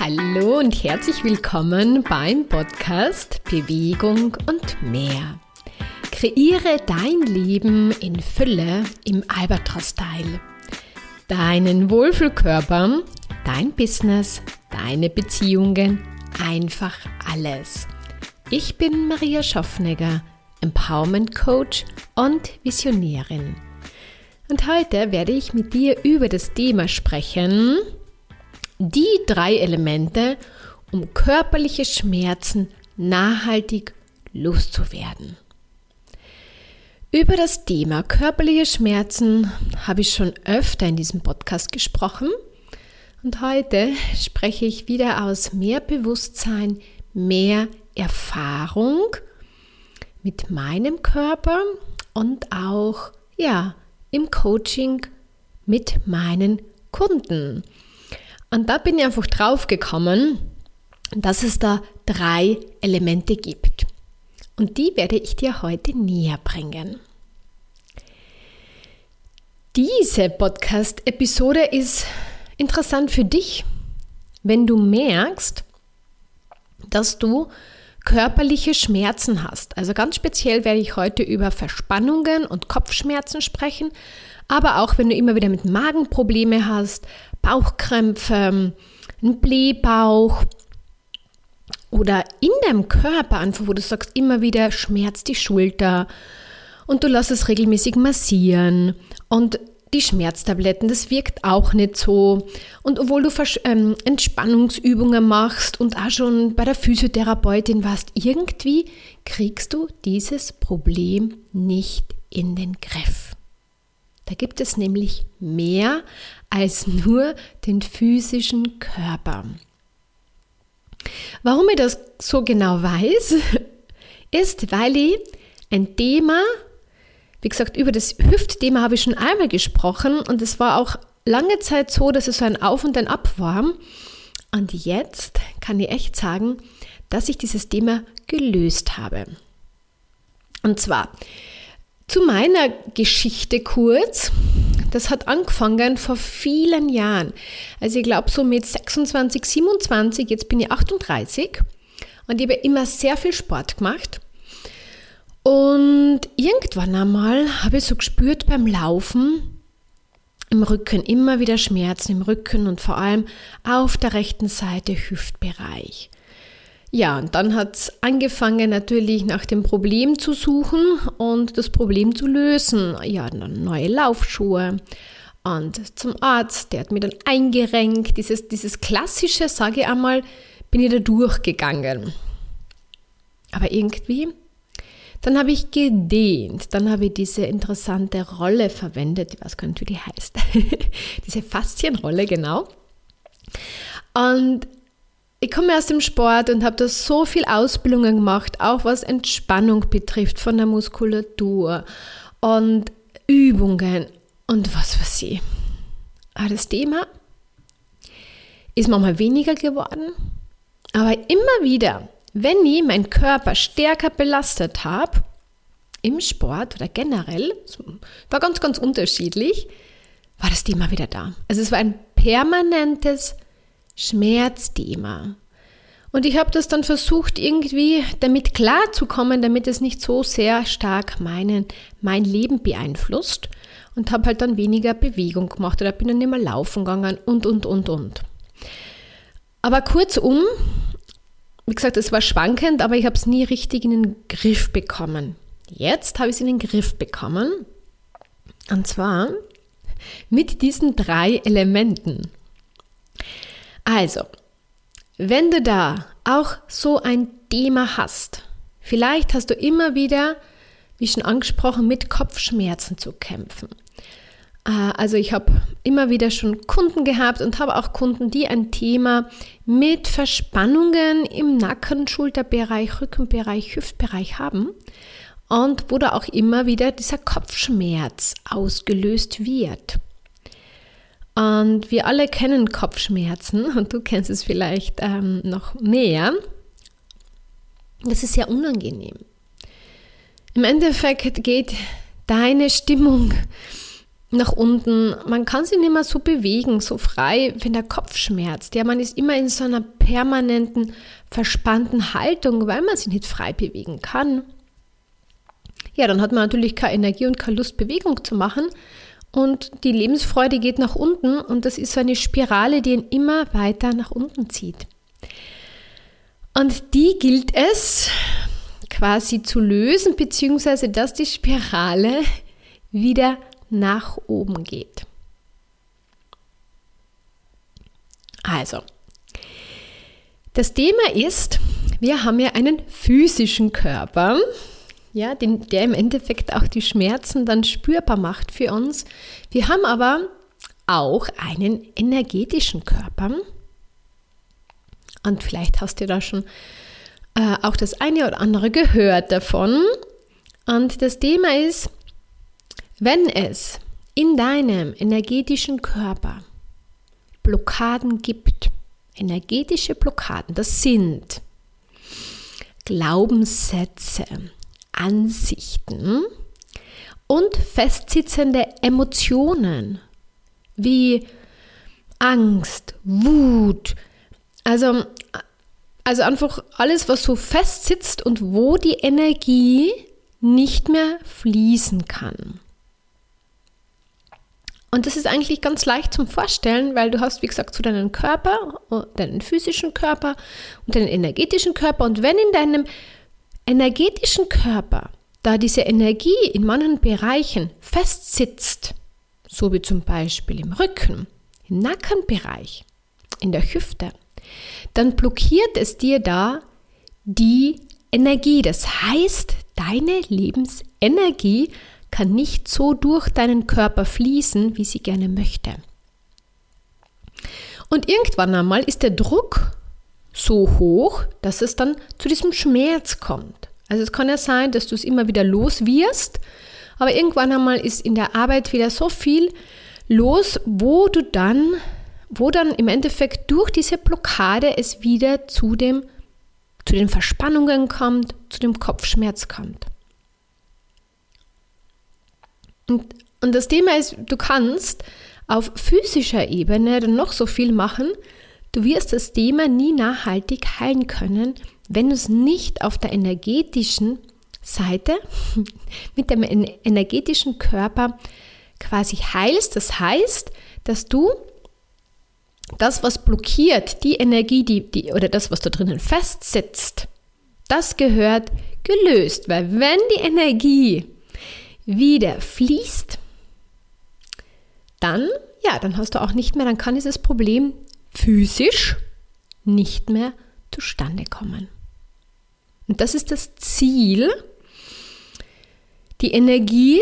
Hallo und herzlich willkommen beim Podcast Bewegung und mehr. Kreiere dein Leben in Fülle im Albatros-Style. Deinen Wohlfühlkörper, dein Business, deine Beziehungen, einfach alles. Ich bin Maria Schaffnegger, Empowerment Coach und Visionärin. Und heute werde ich mit dir über das Thema sprechen, die drei Elemente, um körperliche Schmerzen nachhaltig loszuwerden. Über das Thema körperliche Schmerzen habe ich schon öfter in diesem Podcast gesprochen und heute spreche ich wieder aus mehr Bewusstsein, mehr Erfahrung mit meinem Körper und auch ja, im Coaching mit meinen Kunden. Und da bin ich einfach drauf gekommen, dass es da drei Elemente gibt. Und die werde ich dir heute näher bringen. Diese Podcast-Episode ist interessant für dich, wenn du merkst, dass du körperliche Schmerzen hast. Also ganz speziell werde ich heute über Verspannungen und Kopfschmerzen sprechen, aber auch wenn du immer wieder mit Magenprobleme hast, Bauchkrämpfe, ein Blähbauch oder in deinem Körper einfach, wo du sagst, immer wieder schmerzt die Schulter und du lässt es regelmäßig massieren und die Schmerztabletten, das wirkt auch nicht so. Und obwohl du ähm, Entspannungsübungen machst und auch schon bei der Physiotherapeutin warst, irgendwie kriegst du dieses Problem nicht in den Griff. Da gibt es nämlich mehr als nur den physischen Körper. Warum ich das so genau weiß, ist, weil ich ein Thema wie gesagt, über das Hüftthema habe ich schon einmal gesprochen und es war auch lange Zeit so, dass es so ein Auf und ein Ab war. Und jetzt kann ich echt sagen, dass ich dieses Thema gelöst habe. Und zwar zu meiner Geschichte kurz. Das hat angefangen vor vielen Jahren. Also ich glaube so mit 26, 27, jetzt bin ich 38 und ich habe immer sehr viel Sport gemacht. Und irgendwann einmal habe ich so gespürt beim Laufen im Rücken immer wieder Schmerzen im Rücken und vor allem auf der rechten Seite Hüftbereich. Ja, und dann hat es angefangen natürlich nach dem Problem zu suchen und das Problem zu lösen. Ja, dann neue Laufschuhe und zum Arzt, der hat mir dann eingerenkt. Dieses, dieses klassische, sage ich einmal, bin ich da durchgegangen. Aber irgendwie dann habe ich gedehnt. Dann habe ich diese interessante Rolle verwendet. Ich weiß gar nicht, wie die heißt. diese Faszienrolle, genau. Und ich komme aus dem Sport und habe da so viel Ausbildungen gemacht, auch was Entspannung betrifft von der Muskulatur und Übungen und was weiß ich. Aber das Thema ist manchmal weniger geworden, aber immer wieder wenn ich meinen Körper stärker belastet habe, im Sport oder generell, war ganz, ganz unterschiedlich, war das Thema wieder da. Also es war ein permanentes Schmerzthema. Und ich habe das dann versucht, irgendwie damit klarzukommen, damit es nicht so sehr stark meinen, mein Leben beeinflusst. Und habe halt dann weniger Bewegung gemacht oder bin dann mehr laufen gegangen und, und, und, und. Aber kurzum, wie gesagt, es war schwankend, aber ich habe es nie richtig in den Griff bekommen. Jetzt habe ich es in den Griff bekommen. Und zwar mit diesen drei Elementen. Also, wenn du da auch so ein Thema hast, vielleicht hast du immer wieder, wie schon angesprochen, mit Kopfschmerzen zu kämpfen. Äh, also ich habe immer wieder schon Kunden gehabt und habe auch Kunden, die ein Thema mit Verspannungen im Nacken, Schulterbereich, Rückenbereich, Hüftbereich haben und wo da auch immer wieder dieser Kopfschmerz ausgelöst wird. Und wir alle kennen Kopfschmerzen und du kennst es vielleicht ähm, noch mehr. Das ist sehr unangenehm. Im Endeffekt geht deine Stimmung nach unten. Man kann sich nicht mehr so bewegen, so frei, wenn der Kopf schmerzt. Ja, man ist immer in so einer permanenten, verspannten Haltung, weil man sich nicht frei bewegen kann. Ja, dann hat man natürlich keine Energie und keine Lust, Bewegung zu machen. Und die Lebensfreude geht nach unten und das ist so eine Spirale, die ihn immer weiter nach unten zieht. Und die gilt es quasi zu lösen, beziehungsweise dass die Spirale wieder nach oben geht. Also, das Thema ist, wir haben ja einen physischen Körper, ja, den, der im Endeffekt auch die Schmerzen dann spürbar macht für uns. Wir haben aber auch einen energetischen Körper. Und vielleicht hast du da schon äh, auch das eine oder andere gehört davon. Und das Thema ist, wenn es in deinem energetischen Körper Blockaden gibt, energetische Blockaden, das sind Glaubenssätze, Ansichten und festsitzende Emotionen wie Angst, Wut, also, also einfach alles, was so festsitzt und wo die Energie nicht mehr fließen kann. Und das ist eigentlich ganz leicht zum Vorstellen, weil du hast, wie gesagt, so deinen Körper, deinen physischen Körper und deinen energetischen Körper. Und wenn in deinem energetischen Körper da diese Energie in manchen Bereichen festsitzt, so wie zum Beispiel im Rücken, im Nackenbereich, in der Hüfte, dann blockiert es dir da die Energie. Das heißt, deine Lebensenergie kann nicht so durch deinen Körper fließen, wie sie gerne möchte. Und irgendwann einmal ist der Druck so hoch, dass es dann zu diesem Schmerz kommt. Also es kann ja sein, dass du es immer wieder los wirst, aber irgendwann einmal ist in der Arbeit wieder so viel los, wo du dann, wo dann im Endeffekt durch diese Blockade es wieder zu dem, zu den Verspannungen kommt, zu dem Kopfschmerz kommt. Und, und das Thema ist, du kannst auf physischer Ebene dann noch so viel machen, Du wirst das Thema nie nachhaltig heilen können, wenn du es nicht auf der energetischen Seite mit dem energetischen Körper quasi heilst. Das heißt, dass du das, was blockiert, die Energie, die, die, oder das, was da drinnen festsitzt, das gehört gelöst. Weil wenn die Energie wieder fließt, dann, ja, dann hast du auch nicht mehr, dann kann dieses Problem physisch nicht mehr zustande kommen. Und das ist das Ziel, die Energie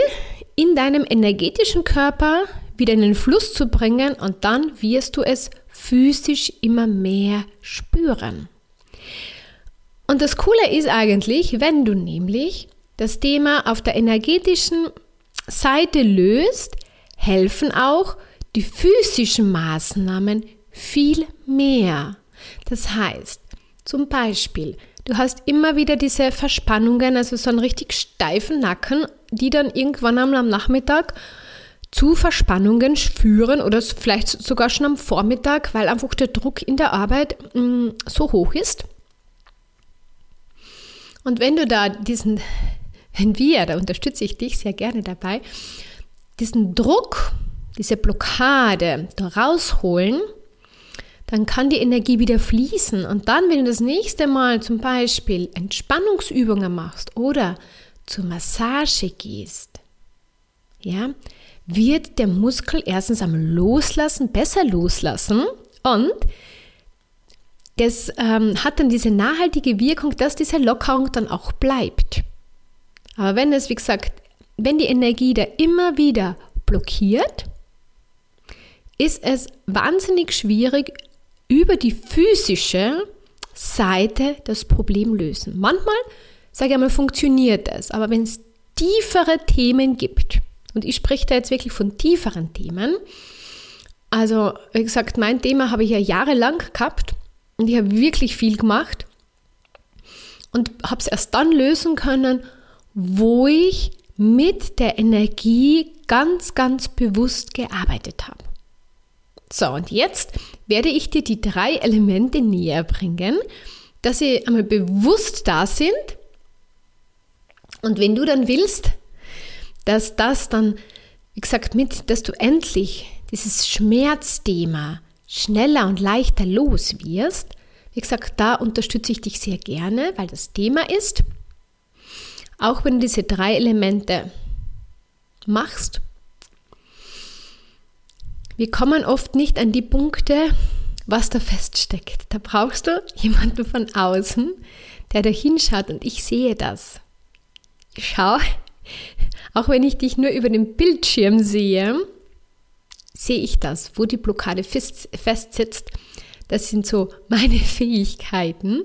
in deinem energetischen Körper wieder in den Fluss zu bringen und dann wirst du es physisch immer mehr spüren. Und das Coole ist eigentlich, wenn du nämlich das Thema auf der energetischen Seite löst, helfen auch die physischen Maßnahmen viel mehr. Das heißt, zum Beispiel, du hast immer wieder diese Verspannungen, also so einen richtig steifen Nacken, die dann irgendwann am Nachmittag zu Verspannungen führen oder vielleicht sogar schon am Vormittag, weil einfach der Druck in der Arbeit mh, mm, so hoch ist. Und wenn du da diesen, wenn wir, da unterstütze ich dich sehr gerne dabei, diesen Druck, diese Blockade da rausholen, dann kann die Energie wieder fließen. Und dann, wenn du das nächste Mal zum Beispiel Entspannungsübungen machst oder zur Massage gehst, ja, wird der Muskel erstens am Loslassen, besser loslassen und das ähm, hat dann diese nachhaltige Wirkung, dass diese Lockerung dann auch bleibt. Aber wenn es, wie gesagt, wenn die Energie da immer wieder blockiert, ist es wahnsinnig schwierig, über die physische Seite das Problem lösen. Manchmal, sage ich einmal, funktioniert es, aber wenn es tiefere Themen gibt, und ich spreche da jetzt wirklich von tieferen Themen, also wie gesagt, mein Thema habe ich ja jahrelang gehabt und ich habe wirklich viel gemacht und habe es erst dann lösen können, wo ich mit der Energie ganz, ganz bewusst gearbeitet habe. So, und jetzt werde ich dir die drei Elemente näher bringen, dass sie einmal bewusst da sind. Und wenn du dann willst, dass das dann, wie gesagt, mit, dass du endlich dieses Schmerzthema schneller und leichter los wirst, wie gesagt, da unterstütze ich dich sehr gerne, weil das Thema ist, auch wenn du diese drei Elemente machst, wir kommen oft nicht an die Punkte, was da feststeckt. Da brauchst du jemanden von außen, der da hinschaut und ich sehe das. Schau, auch wenn ich dich nur über den Bildschirm sehe, sehe ich das, wo die Blockade fest, festsitzt. Das sind so meine Fähigkeiten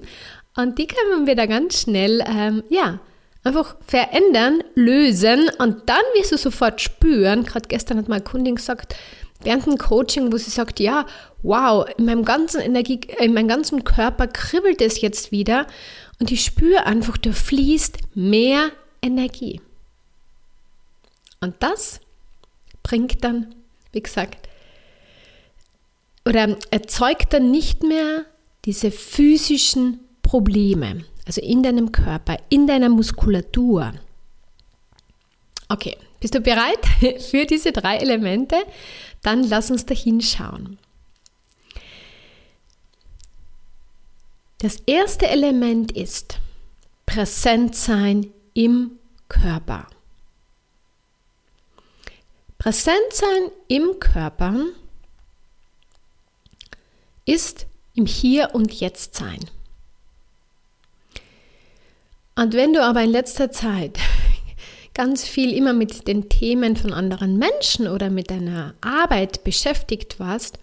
und die können wir da ganz schnell, ähm, ja, einfach verändern, lösen und dann wirst du sofort spüren, gerade gestern hat meine Kundin gesagt, während dem Coaching, wo sie sagt, ja, wow, in meinem ganzen Energie, in meinem ganzen Körper kribbelt es jetzt wieder und ich spüre einfach, da fließt mehr Energie. Und das bringt dann, wie gesagt, oder erzeugt dann nicht mehr diese physischen Probleme, also in deinem Körper, in deiner Muskulatur. Okay, bist du bereit für diese drei Elemente? Dann lass uns da hinschauen. Das erste Element ist präsent sein im Körper. Präsent sein im Körper ist im Hier und Jetzt sein. Und wenn du aber in letzter Zeit ganz viel immer mit den Themen von anderen Menschen oder mit deiner Arbeit beschäftigt warst,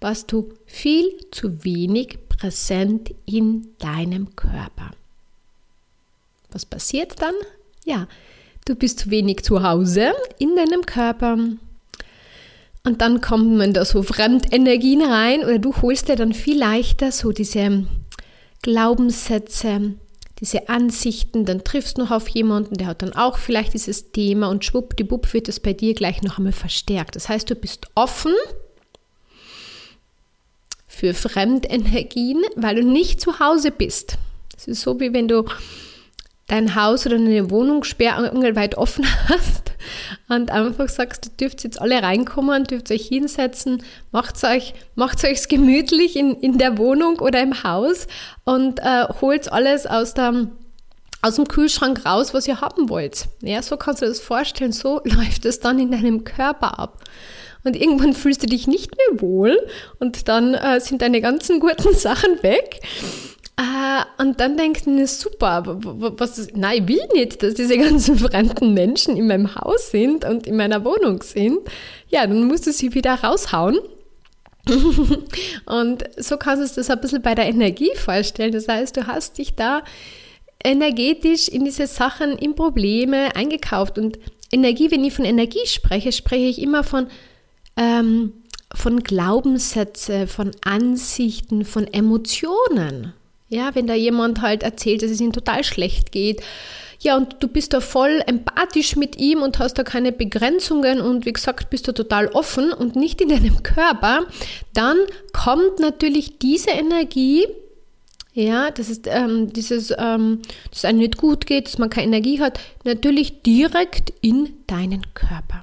warst du viel zu wenig präsent in deinem Körper. Was passiert dann? Ja, du bist zu wenig zu Hause in deinem Körper. Und dann kommen da so Fremdenergien rein oder du holst dir dann viel leichter so diese Glaubenssätze, diese Ansichten, dann triffst du noch auf jemanden, der hat dann auch vielleicht dieses Thema und schwuppdiwupp wird es bei dir gleich noch einmal verstärkt. Das heißt, du bist offen für Fremdenergien, weil du nicht zu Hause bist. Das ist so, wie wenn du dein Haus oder eine Wohnung sperrangelweit offen hast und einfach sagst, du dürft jetzt alle reinkommen, dürft euch hinsetzen, macht euch, macht euch gemütlich in, in der Wohnung oder im Haus und äh, holt alles aus der aus dem Kühlschrank raus, was ihr haben wollt. Ja, so kannst du das vorstellen, so läuft es dann in deinem Körper ab. Und irgendwann fühlst du dich nicht mehr wohl und dann äh, sind deine ganzen guten Sachen weg. Uh, und dann denkt man, super, was, nein, ich will nicht, dass diese ganzen fremden Menschen in meinem Haus sind und in meiner Wohnung sind. Ja, dann musst du sie wieder raushauen. und so kannst du das ein bisschen bei der Energie vorstellen. Das heißt, du hast dich da energetisch in diese Sachen, in Probleme eingekauft. Und Energie, wenn ich von Energie spreche, spreche ich immer von, ähm, von Glaubenssätze, von Ansichten, von Emotionen. Ja, wenn da jemand halt erzählt, dass es ihm total schlecht geht. Ja, und du bist da voll empathisch mit ihm und hast da keine Begrenzungen und wie gesagt, bist du total offen und nicht in deinem Körper, dann kommt natürlich diese Energie, ja, das ist ähm, dieses, ähm, dass es einem nicht gut geht, dass man keine Energie hat, natürlich direkt in deinen Körper.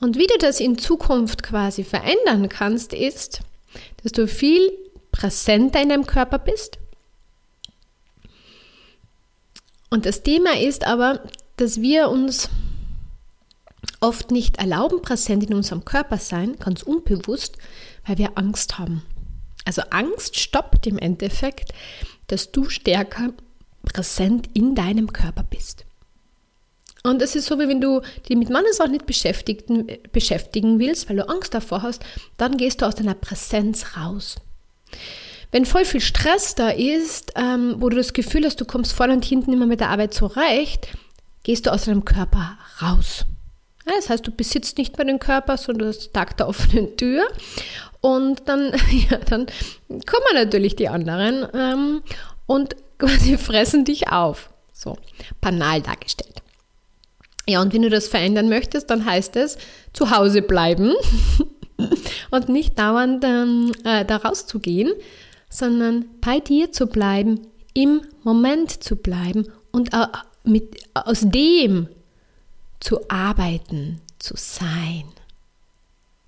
Und wie du das in Zukunft quasi verändern kannst, ist, dass du viel präsenter in deinem Körper bist. Und das Thema ist aber, dass wir uns oft nicht erlauben, präsent in unserem Körper sein, ganz unbewusst, weil wir Angst haben. Also Angst stoppt im Endeffekt, dass du stärker präsent in deinem Körper bist. Und es ist so, wie wenn du dich mit Mannes auch nicht beschäftigen willst, weil du Angst davor hast, dann gehst du aus deiner Präsenz raus. Wenn voll viel Stress da ist, ähm, wo du das Gefühl hast, du kommst vorne und hinten immer mit der Arbeit zurecht, gehst du aus deinem Körper raus. Ja, das heißt, du besitzt nicht mehr den Körper, sondern den Tag der offenen Tür. Und dann, ja, dann kommen natürlich die anderen ähm, und quasi fressen dich auf. So, banal dargestellt. Ja, und wenn du das verändern möchtest, dann heißt es zu Hause bleiben und nicht dauernd ähm, äh, da rauszugehen, sondern bei dir zu bleiben, im Moment zu bleiben und äh, mit, aus dem zu arbeiten, zu sein.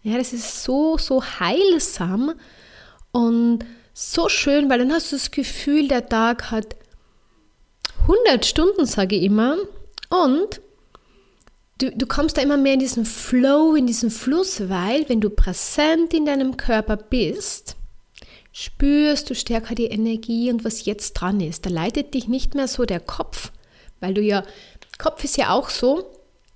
Ja, das ist so, so heilsam und so schön, weil dann hast du das Gefühl, der Tag hat 100 Stunden, sage ich immer, und du, du kommst da immer mehr in diesen Flow, in diesen Fluss, weil wenn du präsent in deinem Körper bist, spürst du stärker die Energie und was jetzt dran ist. Da leitet dich nicht mehr so der Kopf, weil du ja, Kopf ist ja auch so,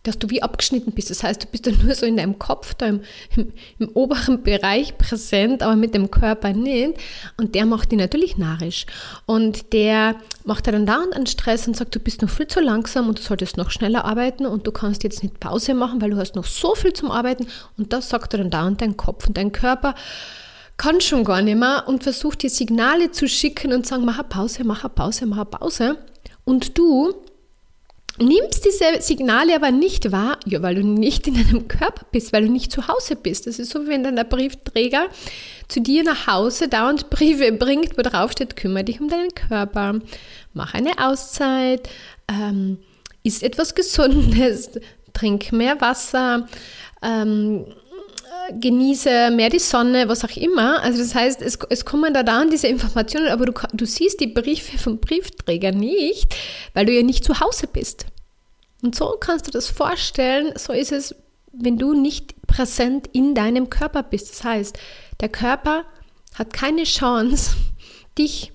dass du wie abgeschnitten bist. Das heißt, du bist dann nur so in deinem Kopf, da im, im, im, oberen Bereich präsent, aber mit dem Körper nicht. Und der macht dich natürlich narrisch. Und der macht dann dauernd einen Stress und sagt, du bist noch viel zu langsam und du solltest noch schneller arbeiten und du kannst jetzt nicht Pause machen, weil du hast noch so viel zum Arbeiten. Und das sagt dann dauernd dein Kopf und dein Körper kann schon gar nicht mehr und versucht dir Signale zu schicken und sagen, mach eine Pause, mach eine Pause, mach eine Pause. Und du nimmst diese Signale aber nicht wahr, ja, weil du nicht in deinem Körper bist, weil du nicht zu Hause bist. Das ist so, wie wenn dann der Briefträger zu dir nach Hause dauernd Briefe bringt, wo drauf steht, kümmere dich um deinen Körper, mach eine Auszeit, ähm, isst etwas Gesundes, trink mehr Wasser, ähm, genieße mehr die Sonne, was auch immer. Also das heißt, es, es kommen da dann diese Informationen, aber du, du siehst die Briefe vom Briefträger nicht, weil du ja nicht zu Hause bist. Und so kannst du das vorstellen, so ist es, wenn du nicht präsent in deinem Körper bist. Das heißt, der Körper hat keine Chance, dich,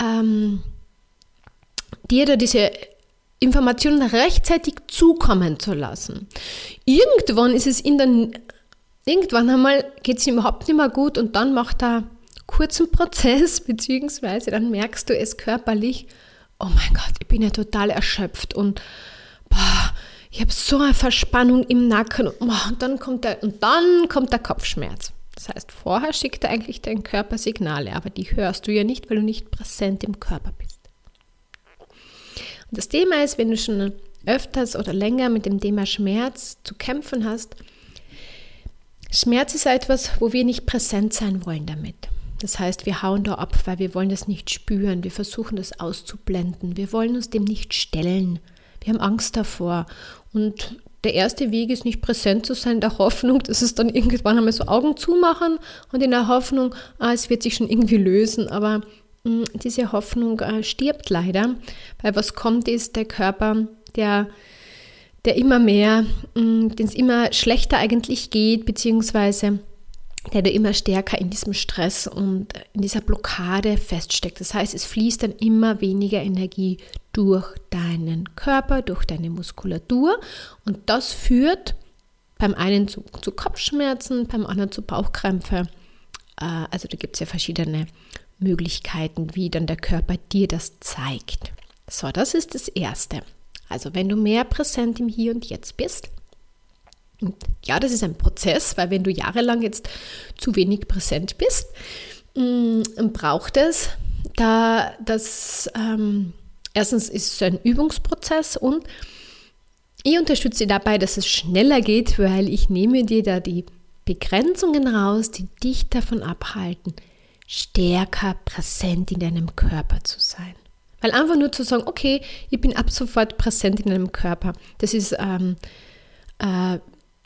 ähm, dir da diese Informationen rechtzeitig zukommen zu lassen. Irgendwann ist es in der Irgendwann einmal geht es ihm überhaupt nicht mehr gut und dann macht er kurzen Prozess, beziehungsweise dann merkst du es körperlich, oh mein Gott, ich bin ja total erschöpft und boah, ich habe so eine Verspannung im Nacken und, boah, und, dann kommt der, und dann kommt der Kopfschmerz. Das heißt, vorher schickt er eigentlich dein Körper Signale, aber die hörst du ja nicht, weil du nicht präsent im Körper bist. Und das Thema ist, wenn du schon öfters oder länger mit dem Thema Schmerz zu kämpfen hast, Schmerz ist etwas, wo wir nicht präsent sein wollen damit. Das heißt, wir hauen da ab, weil wir wollen das nicht spüren. Wir versuchen das auszublenden. Wir wollen uns dem nicht stellen. Wir haben Angst davor. Und der erste Weg ist nicht präsent zu sein, der Hoffnung, dass es dann irgendwann einmal so Augen zumachen und in der Hoffnung, ah, es wird sich schon irgendwie lösen. Aber mh, mm, diese Hoffnung äh, stirbt leider, weil was kommt ist der Körper, der der immer mehr, mm, den es immer schlechter eigentlich geht, beziehungsweise der da immer stärker in diesem Stress und in dieser Blockade feststeckt. Das heißt, es fließt dann immer weniger Energie durch deinen Körper, durch deine Muskulatur und das führt beim einen zu, zu Kopfschmerzen, beim anderen zu Bauchkrämpfe. Äh, also da gibt es ja verschiedene Möglichkeiten, wie dann der Körper dir das zeigt. So, das ist das Erste. Also wenn du mehr präsent im Hier und Jetzt bist, und ja, das ist ein Prozess, weil wenn du jahrelang jetzt zu wenig präsent bist, mm, braucht es da das, ähm, erstens ist es ein Übungsprozess und ich unterstütze dabei, dass es schneller geht, weil ich nehme dir da die Begrenzungen raus, die dich davon abhalten, stärker präsent in deinem Körper zu sein. Weil einfach nur zu sagen, okay, ich bin ab sofort präsent in einem Körper, das ist ähm, äh,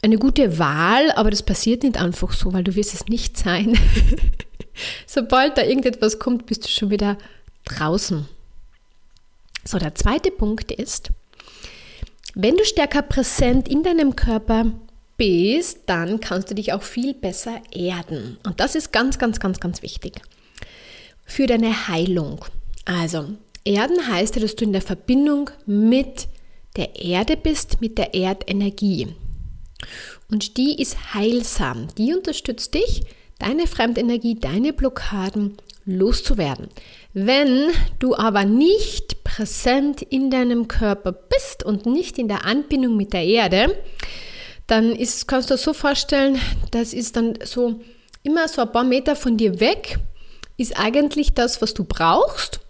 eine gute Wahl, aber das passiert nicht einfach so, weil du wirst es nicht sein. Sobald da irgendetwas kommt, bist du schon wieder draußen. So, der zweite Punkt ist, wenn du stärker präsent in deinem Körper bist, dann kannst du dich auch viel besser erden. Und das ist ganz, ganz, ganz, ganz wichtig für deine Heilung. Also, Erden heißt ja, dass du in der Verbindung mit der Erde bist, mit der Erdenergie. Und die ist heilsam. Die unterstützt dich, deine Fremdenergie, deine Blockaden loszuwerden. Wenn du aber nicht präsent in deinem Körper bist und nicht in der Anbindung mit der Erde, dann ist, kannst du dir so vorstellen, das ist dann so immer so ein paar Meter von dir weg, ist eigentlich das, was du brauchst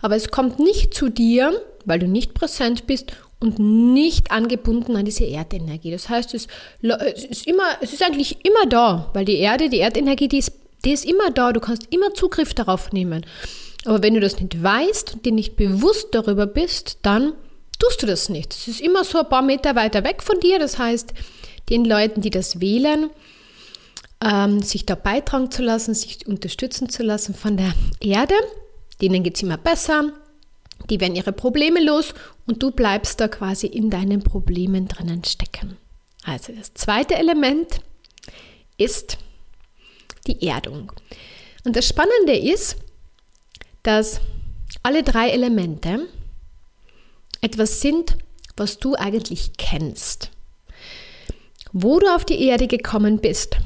aber es kommt nicht zu dir, weil du nicht präsent bist und nicht angebunden an diese Erdenergie. Das heißt, es, ist immer, es ist eigentlich immer da, weil die Erde, die Erdenergie, die ist, die ist immer da. Du kannst immer Zugriff darauf nehmen. Aber wenn du das nicht weißt und dir nicht bewusst darüber bist, dann tust du das nicht. Es ist immer so ein paar Meter weiter weg von dir. Das heißt, den Leuten, die das wählen, ähm, sich da beitragen zu lassen, sich unterstützen zu lassen von der Erde, denen geht es immer besser, die werden ihre Probleme los und du bleibst da quasi in deinen Problemen drinnen stecken. Also das zweite Element ist die Erdung. Und das Spannende ist, dass alle drei Elemente etwas sind, was du eigentlich kennst. Wo du auf die Erde gekommen bist,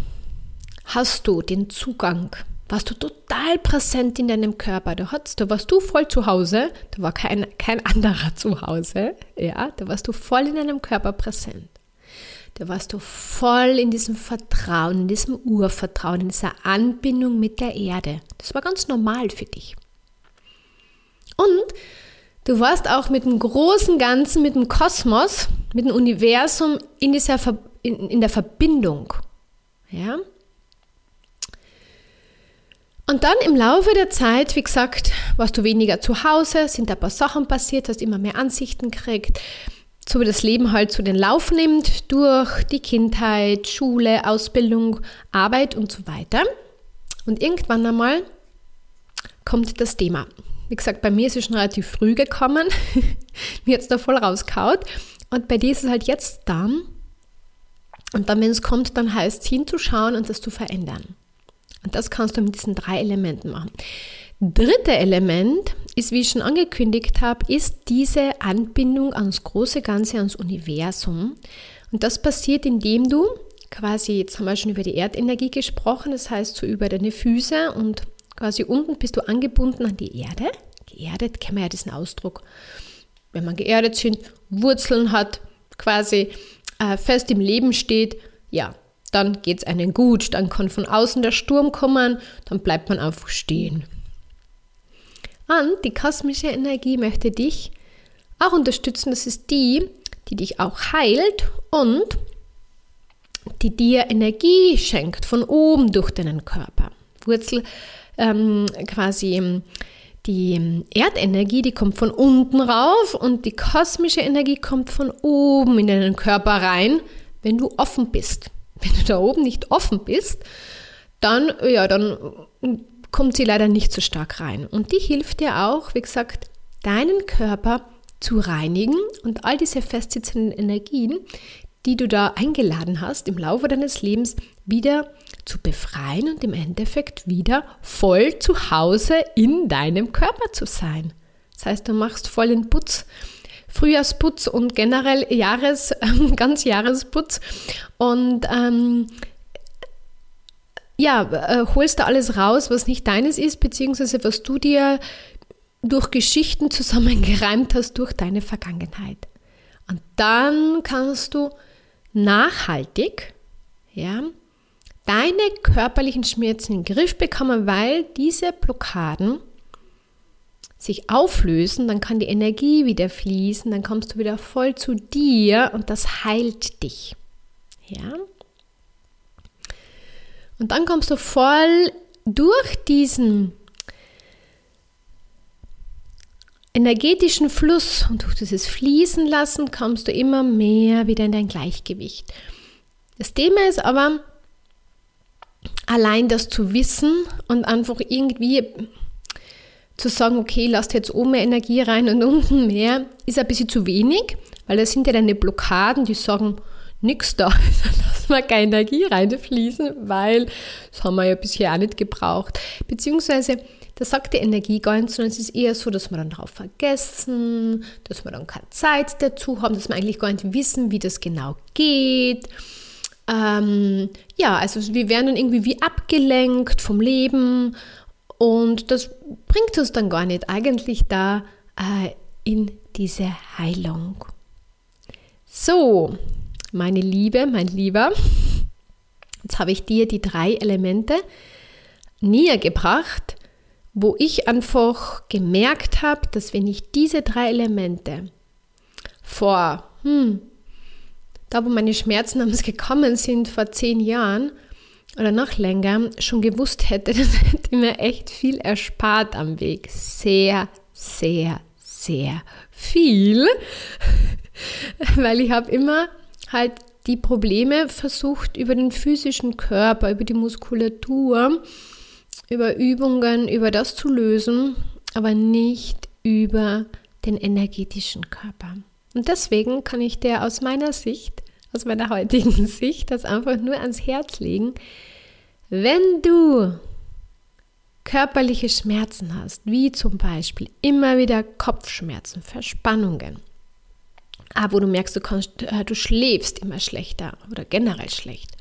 hast du den Zugang warst du total präsent in deinem Körper. Du hattest, da warst du voll zu Hause, da war kein, kein anderer zu Hause, ja, da warst du voll in deinem Körper präsent. Da warst du voll in diesem Vertrauen, in diesem Urvertrauen, in dieser Anbindung mit der Erde. Das war ganz normal für dich. Und du warst auch mit dem großen Ganzen, mit dem Kosmos, mit dem Universum in, dieser, in, in der Verbindung. Ja? Und dann im Laufe der Zeit, wie gesagt, warst du weniger zu Hause, sind ein paar Sachen passiert, hast immer mehr Ansichten gekriegt, so wie das Leben halt zu den Lauf nimmt, durch die Kindheit, Schule, Ausbildung, Arbeit und so weiter. Und irgendwann einmal kommt das Thema. Wie gesagt, bei mir ist es schon relativ früh gekommen. mir jetzt da voll rauskaut. Und bei dir ist es halt jetzt da. Und dann, wenn es kommt, dann heißt es hinzuschauen und das zu verändern. Und das kannst du mit diesen drei Elementen machen. Dritte Element ist, wie ich schon angekündigt habe, ist diese Anbindung ans große Ganze, ans Universum. Und das passiert, indem du quasi, jetzt haben wir schon über die Erdenergie gesprochen, das heißt so über deine Füße und quasi unten bist du angebunden an die Erde. Geerdet kennen wir ja diesen Ausdruck. Wenn man geerdet sind, Wurzeln hat, quasi äh, fest im Leben steht, ja, dann geht es einem gut, dann kann von außen der Sturm kommen, dann bleibt man einfach stehen. Und die kosmische Energie möchte dich auch unterstützen. Das ist die, die dich auch heilt und die dir Energie schenkt von oben durch deinen Körper. Wurzel ähm, quasi ähm, die Erdenergie, die kommt von unten rauf und die kosmische Energie kommt von oben in deinen Körper rein, wenn du offen bist. Wenn du da oben nicht offen bist, dann, ja, dann kommt sie leider nicht so stark rein. Und die hilft dir auch, wie gesagt, deinen Körper zu reinigen und all diese festsitzenden Energien, die du da eingeladen hast, im Laufe deines Lebens wieder zu befreien und im Endeffekt wieder voll zu Hause in deinem Körper zu sein. Das heißt, du machst voll den Putz Frühjahrsputz und generell Jahres, ganz Jahresputz. Und ähm, ja, äh, holst da alles raus, was nicht deines ist, beziehungsweise was du dir durch Geschichten zusammengereimt hast durch deine Vergangenheit. Und dann kannst du nachhaltig, ja, deine körperlichen Schmerzen in den Griff bekommen, weil diese Blockaden sich auflösen, dann kann die Energie wieder fließen, dann kommst du wieder voll zu dir und das heilt dich. Ja? Und dann kommst du voll durch diesen energetischen Fluss und durch dieses Fließen lassen kommst du immer mehr wieder in dein Gleichgewicht. Das Thema ist aber, allein das zu wissen und einfach irgendwie zu sagen, okay, lasst jetzt oben mehr Energie rein und unten mehr, ist ein bisschen zu wenig, weil das sind ja deine Blockaden, die sagen, nichts da, lass mal keine Energie reinfließen, weil das haben wir ja bisher auch nicht gebraucht. Beziehungsweise, da sagt die Energie gar nicht, sondern es ist eher so, dass wir dann darauf vergessen, dass wir dann keine Zeit dazu haben, dass wir eigentlich gar nicht wissen, wie das genau geht. Ähm, ja, also wir werden dann irgendwie wie abgelenkt vom Leben und das bringt uns dann gar nicht eigentlich da äh, in diese Heilung. So, meine Liebe, mein Lieber, jetzt habe ich dir die drei Elemente näher gebracht, wo ich einfach gemerkt habe, dass wenn ich diese drei Elemente vor, hm, da wo meine Schmerzen gekommen sind, vor zehn Jahren oder noch länger, schon gewusst hätte, dann hätte mir echt viel erspart am Weg. Sehr, sehr, sehr viel. Weil ich habe immer halt die Probleme versucht über den physischen Körper, über die Muskulatur, über Übungen, über das zu lösen, aber nicht über den energetischen Körper. Und deswegen kann ich dir aus meiner Sicht, aus meiner heutigen Sicht, das einfach nur ans Herz legen. Wenn du körperliche Schmerzen hast, wie zum Beispiel immer wieder Kopfschmerzen, Verspannungen, ah, wo du merkst, du, kannst, äh, du schläfst immer schlechter oder generell schlecht,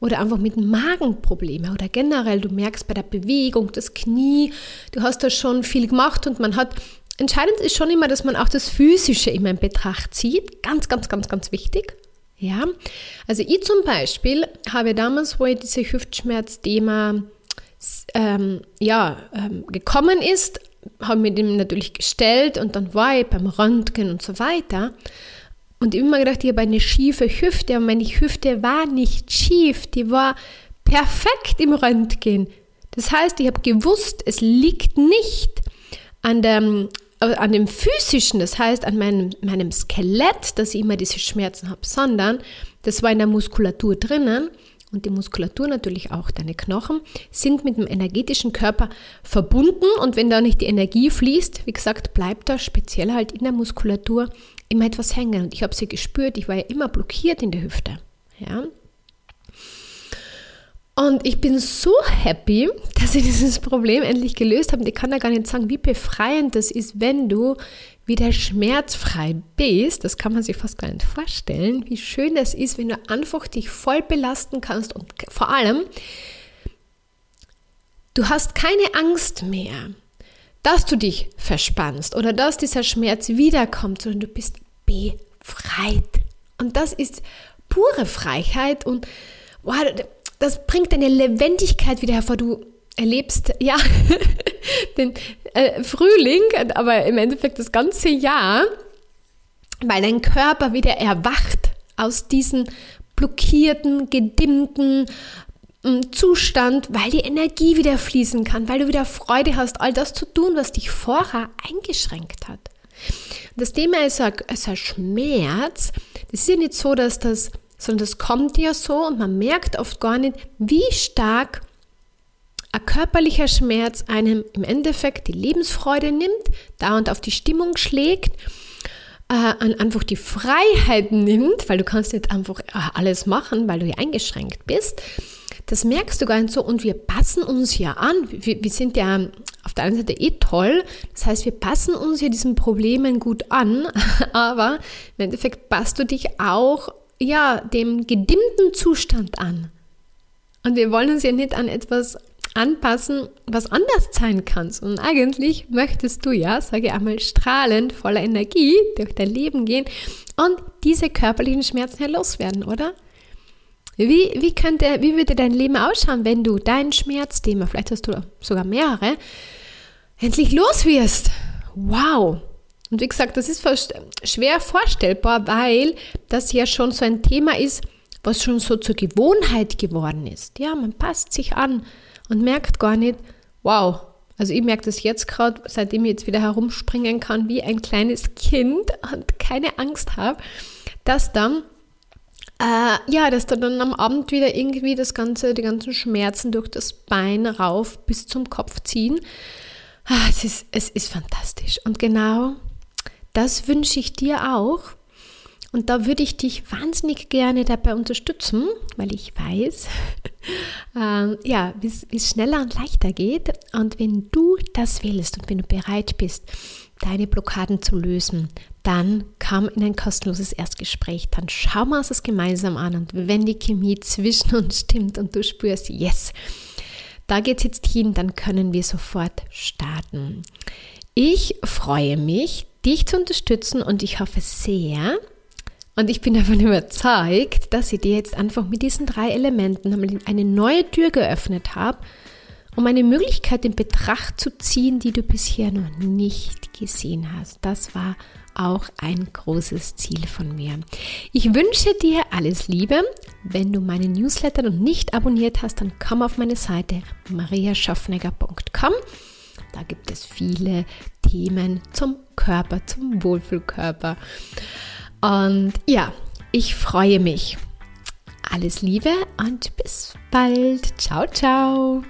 oder einfach mit Magenprobleme oder generell, du merkst bei der Bewegung, das Knie, du hast da schon viel gemacht und man hat Entscheidend ist schon immer, dass man auch das Physische immer in Betracht zieht. Ganz, ganz, ganz, ganz wichtig. Ja, also ich zum Beispiel habe damals, wo ich diese Hüftschmerz-Thema ähm, ja, ähm, gekommen ist, habe mir dem natürlich gestellt und dann war ich beim Röntgen und so weiter. Und immer gedacht, ich habe eine schiefe Hüfte, aber meine Hüfte war nicht schief, die war perfekt im Röntgen. Das heißt, ich habe gewusst, es liegt nicht an der an dem physischen, das heißt an meinem, meinem Skelett, dass ich immer diese Schmerzen habe, sondern das war in der Muskulatur drinnen und die Muskulatur natürlich auch deine Knochen sind mit dem energetischen Körper verbunden und wenn da nicht die Energie fließt, wie gesagt, bleibt da speziell halt in der Muskulatur immer etwas hängen und ich habe sie gespürt, ich war ja immer blockiert in der Hüfte. Ja, und ich bin so happy, dass ich dieses Problem endlich gelöst habe. ich kann da gar nicht sagen, wie befreiend das ist, wenn du wieder schmerzfrei bist. Das kann man sich fast gar nicht vorstellen, wie schön das ist, wenn du einfach dich voll belasten kannst und vor allem, du hast keine Angst mehr, dass du dich verspannst oder dass dieser Schmerz wiederkommt, sondern du bist befreit. Und das ist pure Freiheit und wow, das bringt deine Lebendigkeit wieder hervor. Du erlebst ja den äh, Frühling, aber im Endeffekt das ganze Jahr, weil dein Körper wieder erwacht aus diesem blockierten, gedimmten mm, Zustand, weil die Energie wieder fließen kann, weil du wieder Freude hast, all das zu tun, was dich vorher eingeschränkt hat. Das Thema ist ein, ist ein Schmerz. Das ist ja nicht so, dass das sondern das kommt ja so und man merkt oft gar nicht, wie stark ein körperlicher Schmerz einem im Endeffekt die Lebensfreude nimmt, dauernd auf die Stimmung schlägt, äh, einfach die Freiheit nimmt, weil du kannst nicht einfach äh, alles machen, weil du ja eingeschränkt bist. Das merkst du gar nicht so und wir passen uns ja an. Wir, wir sind ja auf der einen Seite eh toll. Das heißt, wir passen uns ja diesen Problemen gut an, aber im Endeffekt passt du dich auch ja, dem gedimmten Zustand an. Und wir wollen uns ja nicht an etwas anpassen, was anders sein kann. Und eigentlich möchtest du ja, sage ich einmal, strahlend, voller Energie durch dein Leben gehen und diese körperlichen Schmerzen ja loswerden, oder? Wie, wie, könnte, wie würde dein Leben ausschauen, wenn du dein Schmerzthema, vielleicht hast du sogar mehrere, endlich los wirst? Wow! Und wie gesagt, das ist schwer vorstellbar, weil das ja schon so ein Thema ist, was schon so zur Gewohnheit geworden ist. Ja, man passt sich an und merkt gar nicht, wow, also ich merke das jetzt gerade, seitdem ich jetzt wieder herumspringen kann wie ein kleines Kind und keine Angst habe, dass dann äh, ja, dass da dann am Abend wieder irgendwie das ganze, die ganzen Schmerzen durch das Bein rauf bis zum Kopf ziehen. Ah, es, ist, es ist fantastisch. Und genau das wünsche ich dir auch. Und da würde ich dich wahnsinnig gerne dabei unterstützen, weil ich weiß, ähm, ja, wie es schneller und leichter geht. Und wenn du das willst und wenn du bereit bist, deine Blockaden zu lösen, dann komm in ein kostenloses Erstgespräch. Dann schauen wir uns das gemeinsam an. Und wenn die Chemie zwischen uns stimmt und du spürst, yes, da geht es jetzt hin, dann können wir sofort starten. Ich freue mich, dich zu unterstützen und ich hoffe sehr, und ich bin davon überzeugt, dass ich dir jetzt einfach mit diesen drei Elementen eine neue Tür geöffnet habe, um eine Möglichkeit in Betracht zu ziehen, die du bisher noch nicht gesehen hast. Das war auch ein großes Ziel von mir. Ich wünsche dir alles Liebe. Wenn du meine Newsletter noch nicht abonniert hast, dann komm auf meine Seite mariaschaffnegger.com. Da gibt es viele Themen zum Körper, zum Wohlfühlkörper. Und ja, ich freue mich. Alles Liebe und bis bald. Ciao, ciao.